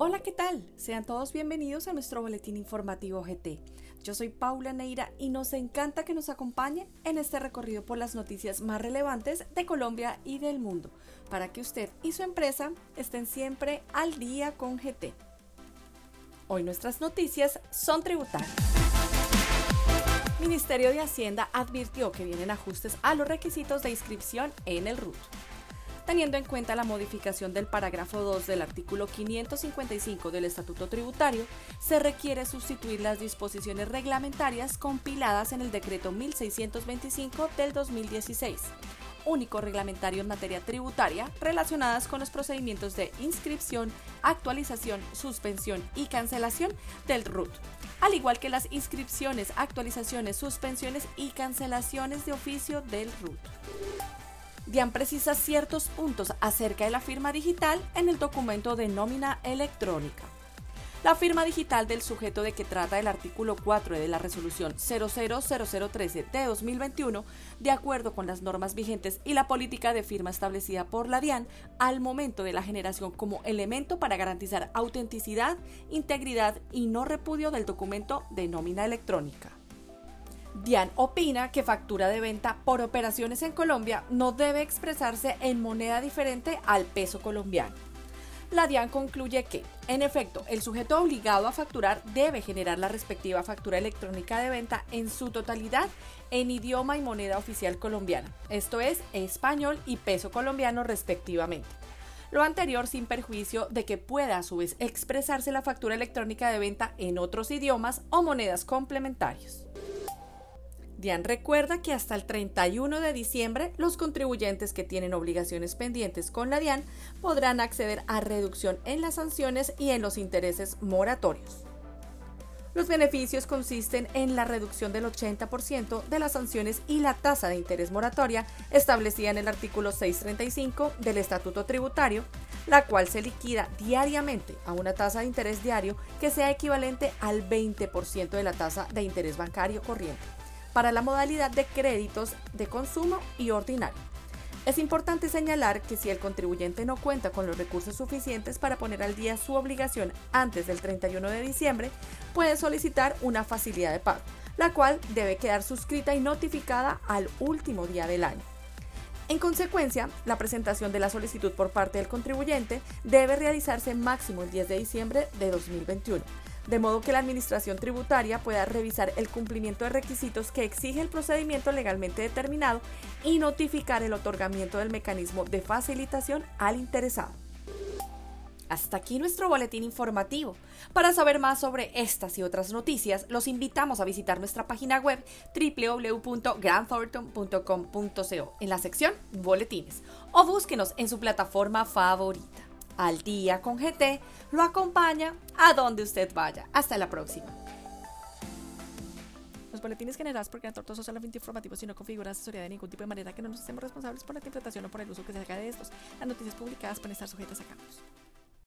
Hola, ¿qué tal? Sean todos bienvenidos a nuestro boletín informativo GT. Yo soy Paula Neira y nos encanta que nos acompañe en este recorrido por las noticias más relevantes de Colombia y del mundo, para que usted y su empresa estén siempre al día con GT. Hoy nuestras noticias son tributarias. Ministerio de Hacienda advirtió que vienen ajustes a los requisitos de inscripción en el RUT teniendo en cuenta la modificación del parágrafo 2 del artículo 555 del Estatuto Tributario, se requiere sustituir las disposiciones reglamentarias compiladas en el decreto 1625 del 2016 único reglamentario en materia tributaria relacionadas con los procedimientos de inscripción, actualización, suspensión y cancelación del RUT, al igual que las inscripciones, actualizaciones, suspensiones y cancelaciones de oficio del RUT. DIAN precisa ciertos puntos acerca de la firma digital en el documento de nómina electrónica. La firma digital del sujeto de que trata el artículo 4 de la resolución 000013 de 2021, de acuerdo con las normas vigentes y la política de firma establecida por la DIAN al momento de la generación como elemento para garantizar autenticidad, integridad y no repudio del documento de nómina electrónica. Dian opina que factura de venta por operaciones en Colombia no debe expresarse en moneda diferente al peso colombiano. La DIAN concluye que, en efecto, el sujeto obligado a facturar debe generar la respectiva factura electrónica de venta en su totalidad en idioma y moneda oficial colombiana, esto es, español y peso colombiano respectivamente. Lo anterior sin perjuicio de que pueda a su vez expresarse la factura electrónica de venta en otros idiomas o monedas complementarios. Dian recuerda que hasta el 31 de diciembre los contribuyentes que tienen obligaciones pendientes con la DIAN podrán acceder a reducción en las sanciones y en los intereses moratorios. Los beneficios consisten en la reducción del 80% de las sanciones y la tasa de interés moratoria establecida en el artículo 635 del Estatuto Tributario, la cual se liquida diariamente a una tasa de interés diario que sea equivalente al 20% de la tasa de interés bancario corriente para la modalidad de créditos de consumo y ordinario. Es importante señalar que si el contribuyente no cuenta con los recursos suficientes para poner al día su obligación antes del 31 de diciembre, puede solicitar una facilidad de pago, la cual debe quedar suscrita y notificada al último día del año. En consecuencia, la presentación de la solicitud por parte del contribuyente debe realizarse máximo el 10 de diciembre de 2021 de modo que la Administración Tributaria pueda revisar el cumplimiento de requisitos que exige el procedimiento legalmente determinado y notificar el otorgamiento del mecanismo de facilitación al interesado. Hasta aquí nuestro boletín informativo. Para saber más sobre estas y otras noticias, los invitamos a visitar nuestra página web www.grandthornton.com.co en la sección Boletines o búsquenos en su plataforma favorita al día con GT lo acompaña a donde usted vaya. Hasta la próxima. Los boletines generados por Gran Torto son solamente informativos y no configuran asesoría de ningún tipo de manera que no nos hacemos responsables por la interpretación o por el uso que se haga de estos. Las noticias publicadas pueden estar sujetas a cambios.